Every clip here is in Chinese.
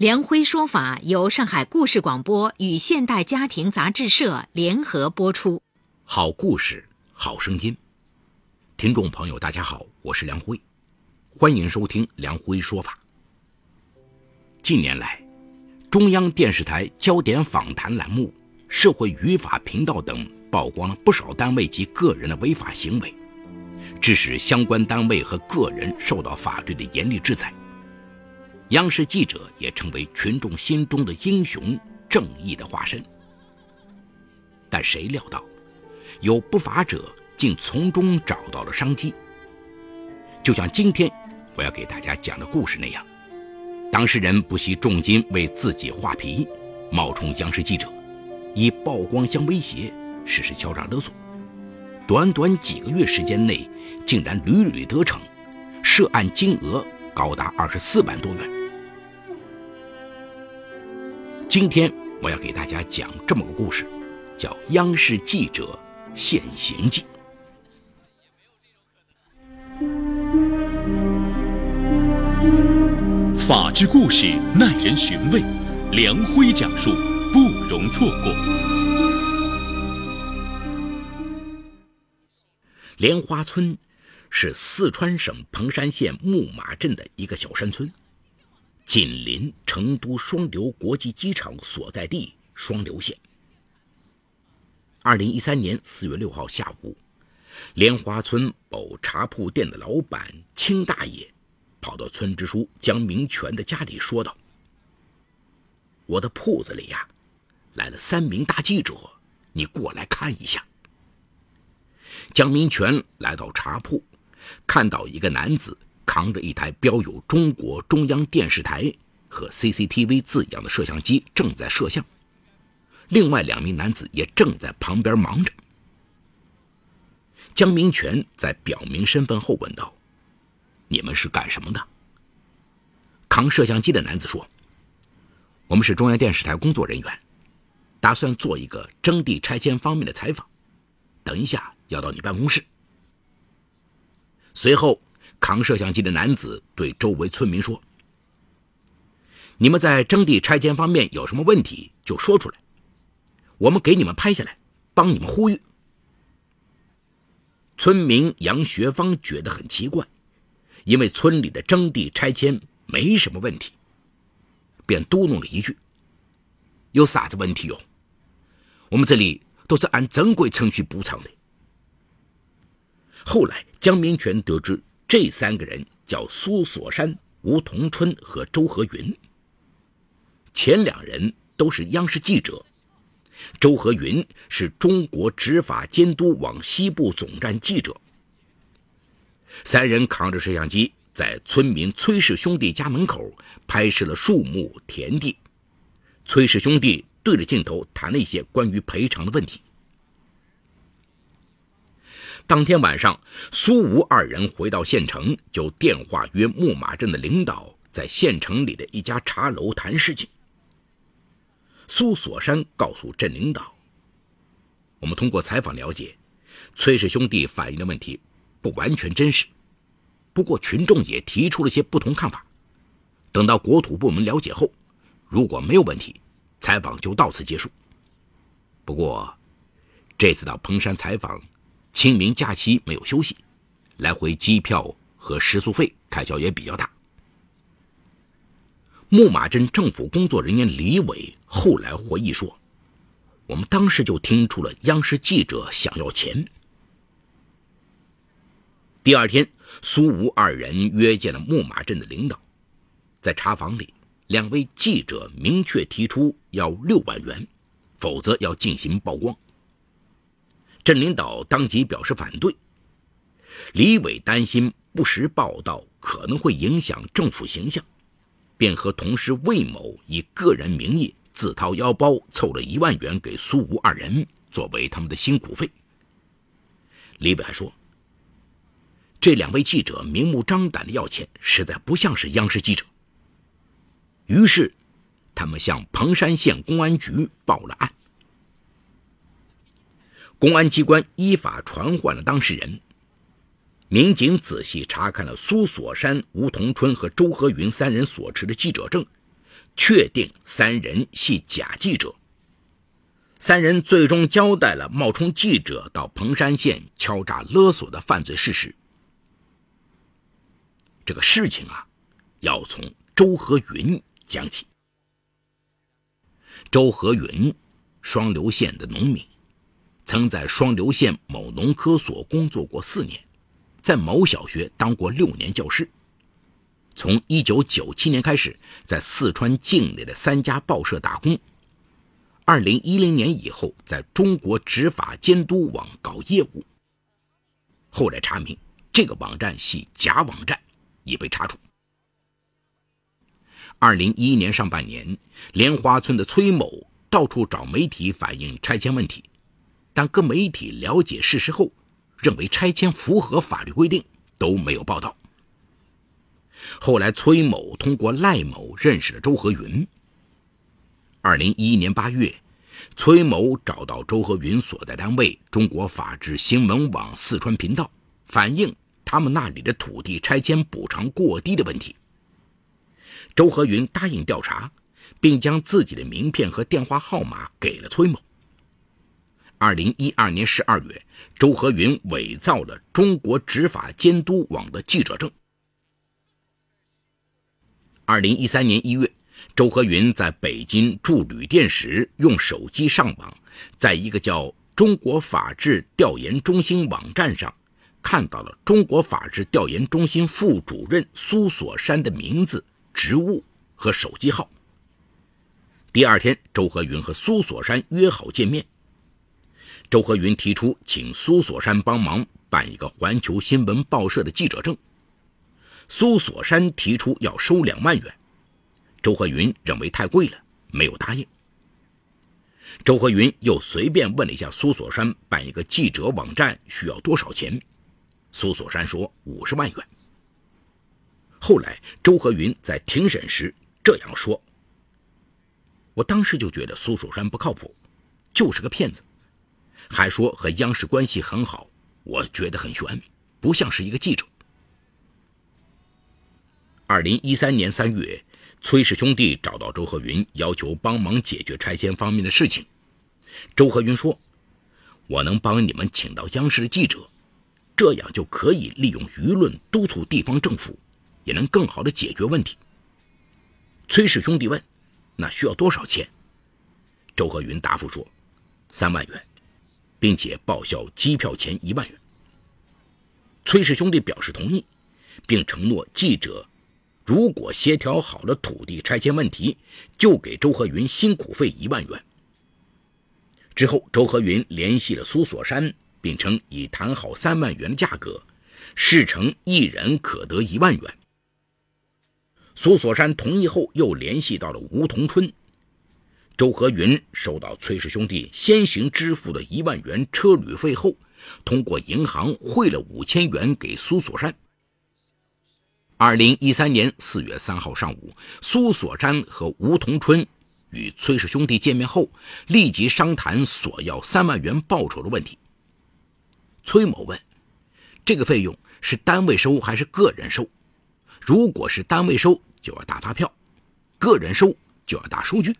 梁辉说法由上海故事广播与现代家庭杂志社联合播出。好故事，好声音。听众朋友，大家好，我是梁辉，欢迎收听梁辉说法。近年来，中央电视台焦点访谈栏目、社会语法频道等曝光了不少单位及个人的违法行为，致使相关单位和个人受到法律的严厉制裁。央视记者也成为群众心中的英雄、正义的化身。但谁料到，有不法者竟从中找到了商机。就像今天我要给大家讲的故事那样，当事人不惜重金为自己画皮，冒充央视记者，以曝光相威胁，实施敲诈勒索。短短几个月时间内，竟然屡屡得逞，涉案金额高达二十四万多元。今天我要给大家讲这么个故事，叫《央视记者现形记》。法治故事耐人寻味，梁辉讲述不容错过。莲花村是四川省彭山县木马镇的一个小山村。紧邻成都双流国际机场所在地双流县。二零一三年四月六号下午，莲花村某茶铺店的老板青大爷跑到村支书江明全的家里，说道：“我的铺子里呀，来了三名大记者，你过来看一下。”江明全来到茶铺，看到一个男子。扛着一台标有中国中央电视台和 CCTV 字样的摄像机，正在摄像。另外两名男子也正在旁边忙着。江明全在表明身份后问道：“你们是干什么的？”扛摄像机的男子说：“我们是中央电视台工作人员，打算做一个征地拆迁方面的采访，等一下要到你办公室。”随后。扛摄像机的男子对周围村民说：“你们在征地拆迁方面有什么问题，就说出来，我们给你们拍下来，帮你们呼吁。”村民杨学芳觉得很奇怪，因为村里的征地拆迁没什么问题，便嘟哝了一句：“有啥子问题哟？我们这里都是按正规程序补偿的。”后来，江明全得知。这三个人叫苏锁山、吴同春和周和云。前两人都是央视记者，周和云是中国执法监督网西部总站记者。三人扛着摄像机，在村民崔氏兄弟家门口拍摄了树木、田地。崔氏兄弟对着镜头谈了一些关于赔偿的问题。当天晚上，苏吴二人回到县城，就电话约木马镇的领导在县城里的一家茶楼谈事情。苏锁山告诉镇领导：“我们通过采访了解，崔氏兄弟反映的问题不完全真实，不过群众也提出了些不同看法。等到国土部门了解后，如果没有问题，采访就到此结束。不过，这次到彭山采访。”清明假期没有休息，来回机票和食宿费开销也比较大。木马镇政府工作人员李伟后来回忆说：“我们当时就听出了央视记者想要钱。”第二天，苏吴二人约见了木马镇的领导，在茶房里，两位记者明确提出要六万元，否则要进行曝光。镇领导当即表示反对。李伟担心不实报道可能会影响政府形象，便和同事魏某以个人名义自掏腰包凑了一万元给苏吴二人，作为他们的辛苦费。李伟还说，这两位记者明目张胆的要钱，实在不像是央视记者。于是，他们向彭山县公安局报了案。公安机关依法传唤了当事人。民警仔细查看了苏锁山、吴同春和周和云三人所持的记者证，确定三人系假记者。三人最终交代了冒充记者到彭山县敲诈勒索的犯罪事实。这个事情啊，要从周和云讲起。周和云，双流县的农民，曾在双流县某农科所工作过四年。在某小学当过六年教师，从一九九七年开始，在四川境内的三家报社打工。二零一零年以后，在中国执法监督网搞业务。后来查明，这个网站系假网站，已被查处。二零一一年上半年，莲花村的崔某到处找媒体反映拆迁问题，但各媒体了解事实后。认为拆迁符合法律规定，都没有报道。后来，崔某通过赖某认识了周和云。二零一一年八月，崔某找到周和云所在单位中国法制新闻网四川频道，反映他们那里的土地拆迁补偿过低的问题。周和云答应调查，并将自己的名片和电话号码给了崔某。二零一二年十二月。周和云伪造了中国执法监督网的记者证。二零一三年一月，周和云在北京住旅店时用手机上网，在一个叫“中国法制调研中心”网站上，看到了中国法制调研中心副主任苏锁山的名字、职务和手机号。第二天，周和云和苏锁山约好见面。周和云提出请苏锁山帮忙办一个环球新闻报社的记者证，苏锁山提出要收两万元，周和云认为太贵了，没有答应。周和云又随便问了一下苏锁山办一个记者网站需要多少钱，苏锁山说五十万元。后来周和云在庭审时这样说：“我当时就觉得苏锁山不靠谱，就是个骗子。”还说和央视关系很好，我觉得很悬，不像是一个记者。二零一三年三月，崔氏兄弟找到周和云，要求帮忙解决拆迁方面的事情。周和云说：“我能帮你们请到央视记者，这样就可以利用舆论督促地方政府，也能更好的解决问题。”崔氏兄弟问：“那需要多少钱？”周和云答复说：“三万元。”并且报销机票钱一万元。崔氏兄弟表示同意，并承诺记者如果协调好了土地拆迁问题，就给周和云辛苦费一万元。之后，周和云联系了苏锁山，并称已谈好三万元的价格，事成一人可得一万元。苏锁山同意后，又联系到了吴同春。周和云收到崔氏兄弟先行支付的一万元车旅费后，通过银行汇了五千元给苏锁山。二零一三年四月三号上午，苏锁山和吴同春与崔氏兄弟见面后，立即商谈索要三万元报酬的问题。崔某问：“这个费用是单位收还是个人收？如果是单位收，就要打发票；个人收，就要打收据。”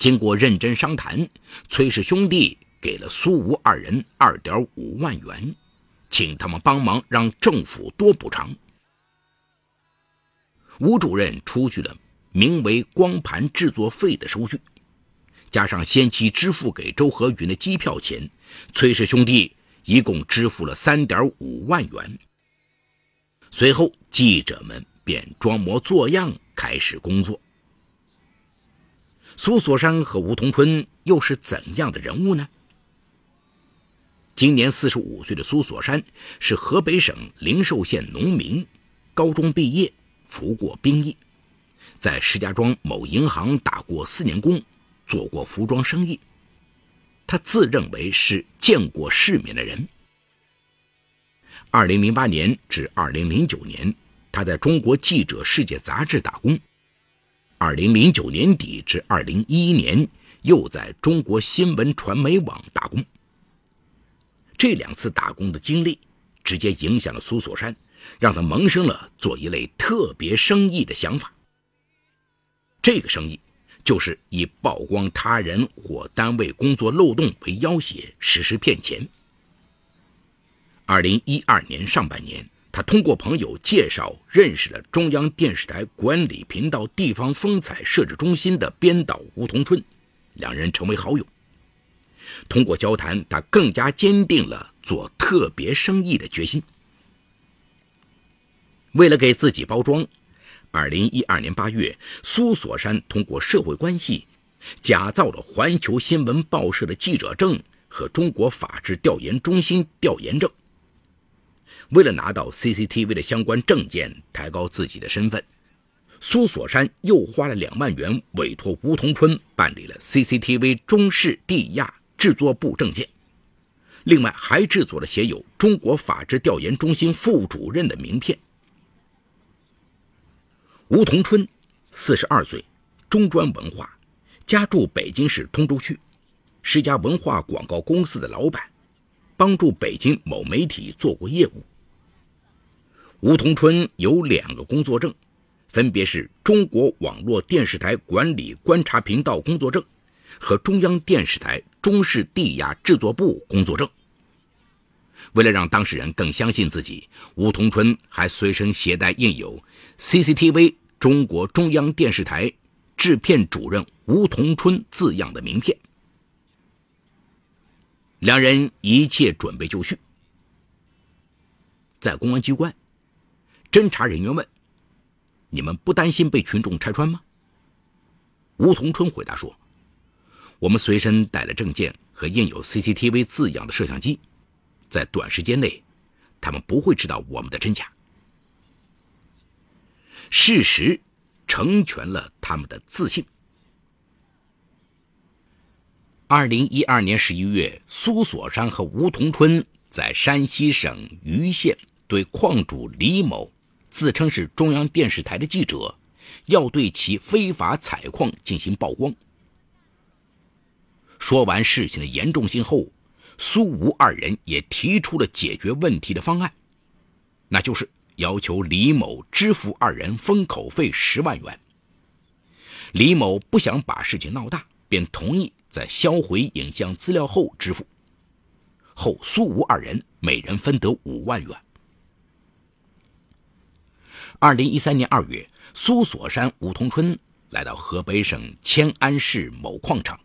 经过认真商谈，崔氏兄弟给了苏吴二人二点五万元，请他们帮忙让政府多补偿。吴主任出具了名为“光盘制作费”的收据，加上先期支付给周和云的机票钱，崔氏兄弟一共支付了三点五万元。随后，记者们便装模作样开始工作。苏锁山和吴同春又是怎样的人物呢？今年四十五岁的苏锁山是河北省灵寿县农民，高中毕业，服过兵役，在石家庄某银行打过四年工，做过服装生意。他自认为是见过世面的人。二零零八年至二零零九年，他在中国记者世界杂志打工；二零零九年底至二零一一年，又在中国新闻传媒网打工。这两次打工的经历，直接影响了苏锁山，让他萌生了做一类特别生意的想法。这个生意。就是以曝光他人或单位工作漏洞为要挟，实施骗钱。二零一二年上半年，他通过朋友介绍认识了中央电视台管理频道地方风采摄制中心的编导吴同春，两人成为好友。通过交谈，他更加坚定了做特别生意的决心。为了给自己包装。二零一二年八月，苏锁山通过社会关系，假造了环球新闻报社的记者证和中国法制调研中心调研证。为了拿到 CCTV 的相关证件，抬高自己的身份，苏锁山又花了两万元委托吴同春办理了 CCTV 中视地亚制作部证件，另外还制作了写有“中国法制调研中心副主任”的名片。吴同春，四十二岁，中专文化，家住北京市通州区，是家文化广告公司的老板，帮助北京某媒体做过业务。吴同春有两个工作证，分别是中国网络电视台管理观察频道工作证和中央电视台中视地亚制作部工作证。为了让当事人更相信自己，吴同春还随身携带印有 CCTV。中国中央电视台制片主任吴同春字样的名片，两人一切准备就绪。在公安机关，侦查人员问：“你们不担心被群众拆穿吗？”吴同春回答说：“我们随身带了证件和印有 CCTV 字样的摄像机，在短时间内，他们不会知道我们的真假。”事实成全了他们的自信。二零一二年十一月，苏锁山和吴同春在山西省盂县对矿主李某，自称是中央电视台的记者，要对其非法采矿进行曝光。说完事情的严重性后，苏吴二人也提出了解决问题的方案，那就是。要求李某支付二人封口费十万元。李某不想把事情闹大，便同意在销毁影像资料后支付。后苏吴二人每人分得五万元。二零一三年二月，苏锁山、吴同春来到河北省迁安市某矿场，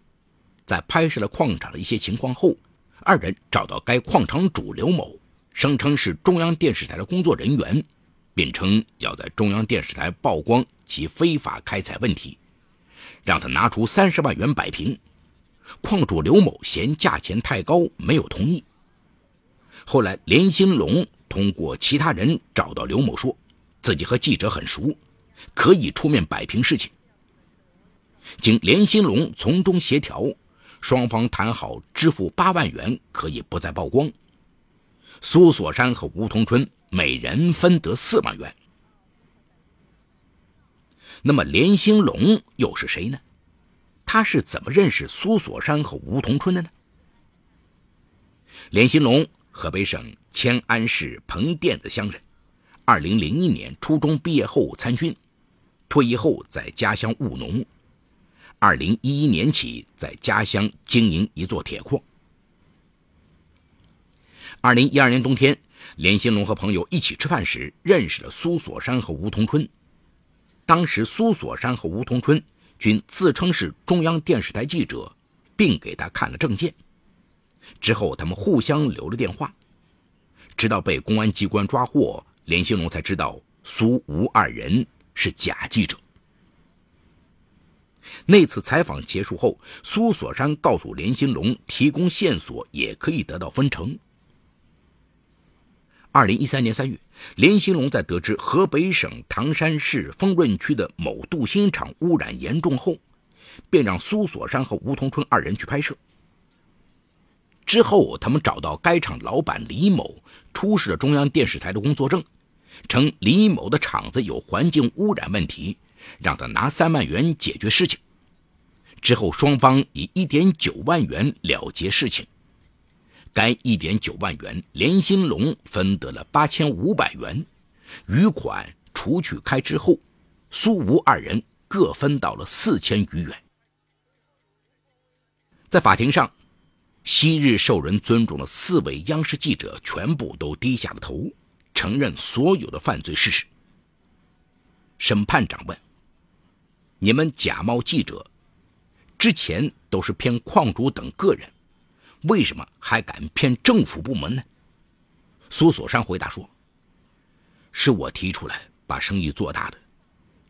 在拍摄了矿场的一些情况后，二人找到该矿场主刘某。声称是中央电视台的工作人员，并称要在中央电视台曝光其非法开采问题，让他拿出三十万元摆平。矿主刘某嫌价钱太高，没有同意。后来，连兴龙通过其他人找到刘某，说自己和记者很熟，可以出面摆平事情。经连兴龙从中协调，双方谈好支付八万元，可以不再曝光。苏锁山和吴同春每人分得四万元。那么连兴龙又是谁呢？他是怎么认识苏锁山和吴同春的呢？连新龙，河北省迁安市彭店的乡人，二零零一年初中毕业后参军，退役后在家乡务农，二零一一年起在家乡经营一座铁矿。二零一二年冬天，连新龙和朋友一起吃饭时认识了苏锁山和吴同春。当时，苏锁山和吴同春均自称是中央电视台记者，并给他看了证件。之后，他们互相留了电话，直到被公安机关抓获，连兴龙才知道苏吴二人是假记者。那次采访结束后，苏锁山告诉连兴龙，提供线索也可以得到分成。二零一三年三月，林兴龙在得知河北省唐山市丰润区的某镀锌厂污染严重后，便让苏锁山和吴同春二人去拍摄。之后，他们找到该厂老板李某，出示了中央电视台的工作证，称李某的厂子有环境污染问题，让他拿三万元解决事情。之后，双方以一点九万元了结事情。该一点九万元，连新龙分得了八千五百元，余款除去开支后，苏吴二人各分到了四千余元。在法庭上。昔日受人尊重的四位央视记者全部都低下了头，承认所有的犯罪事实。审判长问：“你们假冒记者，之前都是骗矿主等个人，为什么还敢骗政府部门呢？”苏锁山回答说：“是我提出来把生意做大的，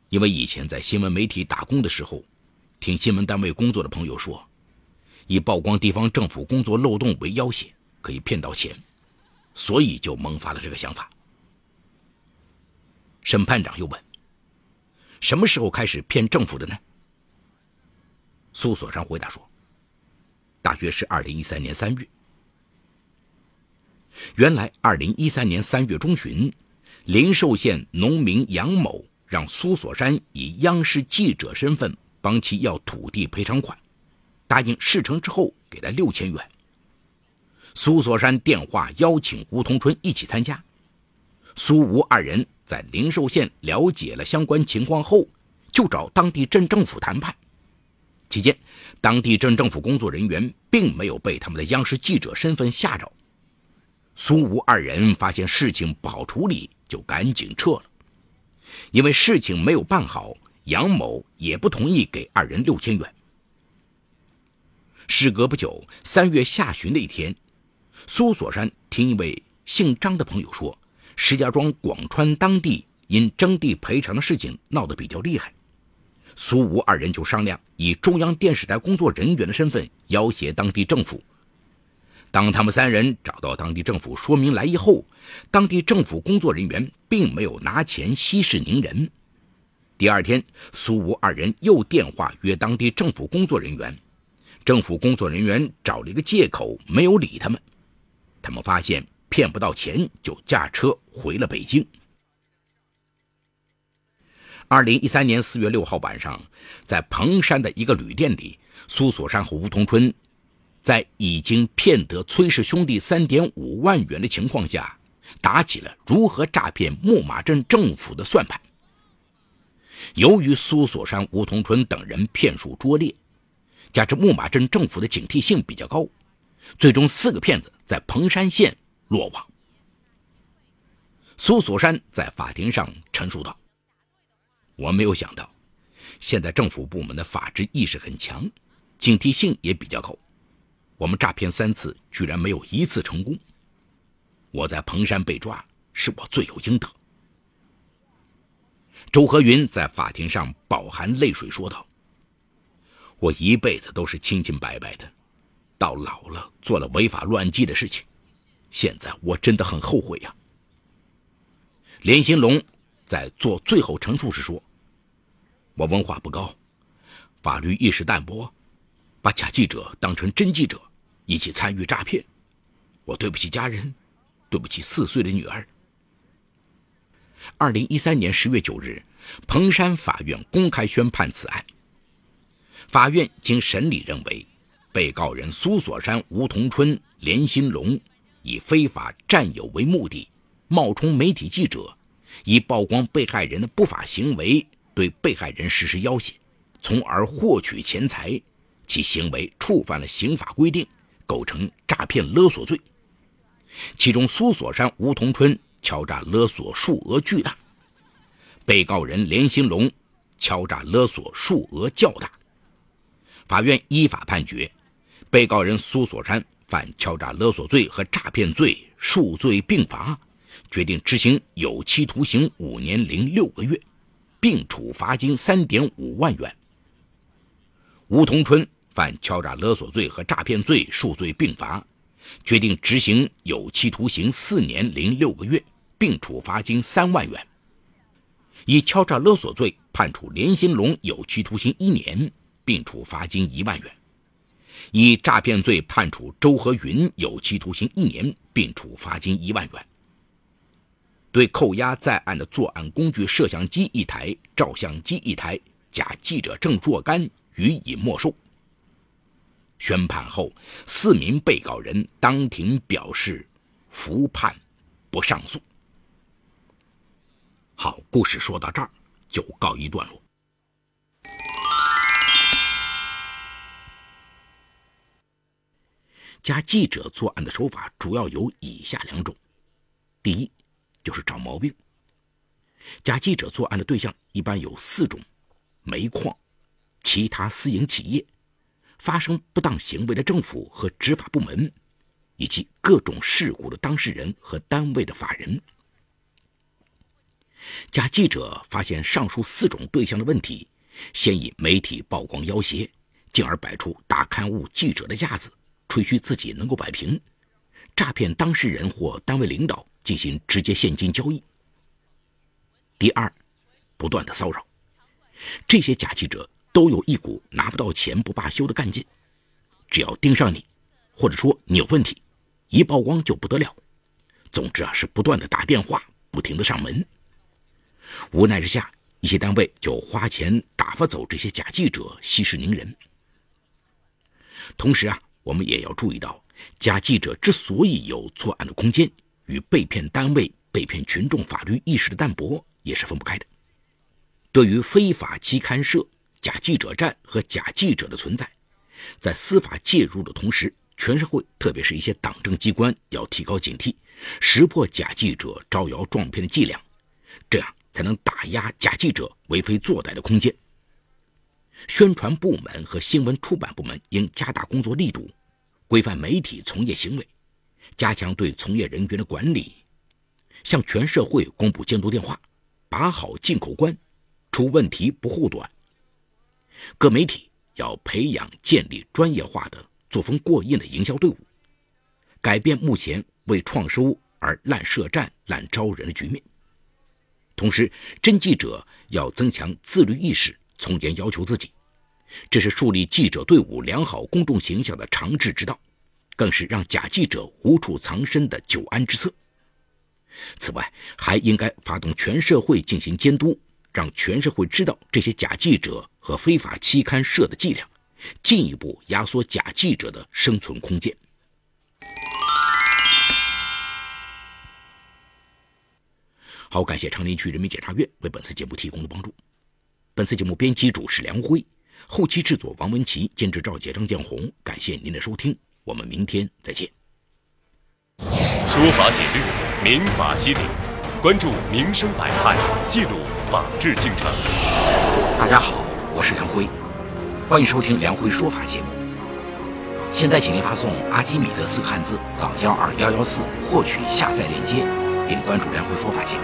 因为以前在新闻媒体打工的时候，听新闻单位工作的朋友说。”以曝光地方政府工作漏洞为要挟，可以骗到钱，所以就萌发了这个想法。审判长又问：“什么时候开始骗政府的呢？”苏锁山回答说：“大约是二零一三年三月。原来二零一三年三月中旬，灵寿县农民杨某让苏锁山以央视记者身份帮其要土地赔偿款。”答应事成之后给他六千元。苏锁山电话邀请吴同春一起参加。苏吴二人在灵寿县了解了相关情况后，就找当地镇政府谈判。期间，当地镇政府工作人员并没有被他们的央视记者身份吓着。苏吴二人发现事情不好处理，就赶紧撤了。因为事情没有办好，杨某也不同意给二人六千元。事隔不久，三月下旬的一天，苏锁山听一位姓张的朋友说，石家庄广川当地因征地赔偿的事情闹得比较厉害，苏吴二人就商量以中央电视台工作人员的身份要挟当地政府。当他们三人找到当地政府说明来意后，当地政府工作人员并没有拿钱息事宁人。第二天，苏吴二人又电话约当地政府工作人员。政府工作人员找了一个借口，没有理他们。他们发现骗不到钱，就驾车回了北京。二零一三年四月六号晚上，在彭山的一个旅店里，苏锁山和吴同春在已经骗得崔氏兄弟三点五万元的情况下，打起了如何诈骗木马镇政府的算盘。由于苏锁山、吴同春等人骗术拙劣。加之木马镇政府的警惕性比较高，最终四个骗子在彭山县落网。苏锁山在法庭上陈述道：“我没有想到，现在政府部门的法治意识很强，警惕性也比较高。我们诈骗三次，居然没有一次成功。我在彭山被抓，是我罪有应得。”周和云在法庭上饱含泪水说道。我一辈子都是清清白白的，到老了做了违法乱纪的事情，现在我真的很后悔呀。连兴龙在做最后陈述时说：“我文化不高，法律意识淡薄，把假记者当成真记者，一起参与诈骗，我对不起家人，对不起四岁的女儿。”二零一三年十月九日，彭山法院公开宣判此案。法院经审理认为，被告人苏锁山、吴同春、连新龙以非法占有为目的，冒充媒体记者，以曝光被害人的不法行为对被害人实施要挟，从而获取钱财，其行为触犯了刑法规定，构成诈骗勒索罪。其中，苏锁山、吴同春敲诈勒索数额巨大，被告人连新龙敲诈勒索数额较大。法院依法判决，被告人苏锁山犯敲诈勒索罪和诈骗罪，数罪并罚，决定执行有期徒刑五年零六个月，并处罚金三点五万元。吴同春犯敲诈勒索罪和诈骗罪，数罪并罚，决定执行有期徒刑四年零六个月，并处罚金三万元。以敲诈勒索罪判处连新龙有期徒刑一年。并处罚金一万元，以诈骗罪判处周和云有期徒刑一年，并处罚金一万元。对扣押在案的作案工具摄像机一台、照相机一台、假记者证若干予以没收。宣判后，四名被告人当庭表示服判，不上诉。好，故事说到这儿就告一段落。假记者作案的手法主要有以下两种：第一，就是找毛病。假记者作案的对象一般有四种：煤矿、其他私营企业、发生不当行为的政府和执法部门，以及各种事故的当事人和单位的法人。假记者发现上述四种对象的问题，先以媒体曝光要挟，进而摆出大刊物记者的架子。吹嘘自己能够摆平，诈骗当事人或单位领导进行直接现金交易。第二，不断的骚扰，这些假记者都有一股拿不到钱不罢休的干劲，只要盯上你，或者说你有问题，一曝光就不得了。总之啊，是不断的打电话，不停的上门。无奈之下，一些单位就花钱打发走这些假记者，息事宁人。同时啊。我们也要注意到，假记者之所以有作案的空间，与被骗单位、被骗群众法律意识的淡薄也是分不开的。对于非法期刊社、假记者站和假记者的存在，在司法介入的同时，全社会，特别是一些党政机关，要提高警惕，识破假记者招摇撞骗的伎俩，这样才能打压假记者为非作歹的空间。宣传部门和新闻出版部门应加大工作力度，规范媒体从业行为，加强对从业人员的管理，向全社会公布监督电话，把好进口关，出问题不护短。各媒体要培养建立专业化的、作风过硬的营销队伍，改变目前为创收而滥设站、滥招人的局面。同时，真记者要增强自律意识。从严要求自己，这是树立记者队伍良好公众形象的长治之道，更是让假记者无处藏身的久安之策。此外，还应该发动全社会进行监督，让全社会知道这些假记者和非法期刊社的伎俩，进一步压缩假记者的生存空间。好，感谢长宁区人民检察院为本次节目提供的帮助。本次节目编辑主持梁辉，后期制作王文琪，监制赵杰、张建红。感谢您的收听，我们明天再见。说法解律，民法析理，关注民生百态，记录法治进程。大家好，我是梁辉，欢迎收听梁辉说法节目。现在，请您发送“阿基米德”四个汉字到幺二幺幺四，获取下载链接，并关注梁辉说法节目。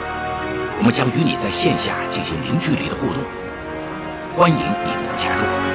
我们将与你在线下进行零距离的互动。欢迎你们的加入。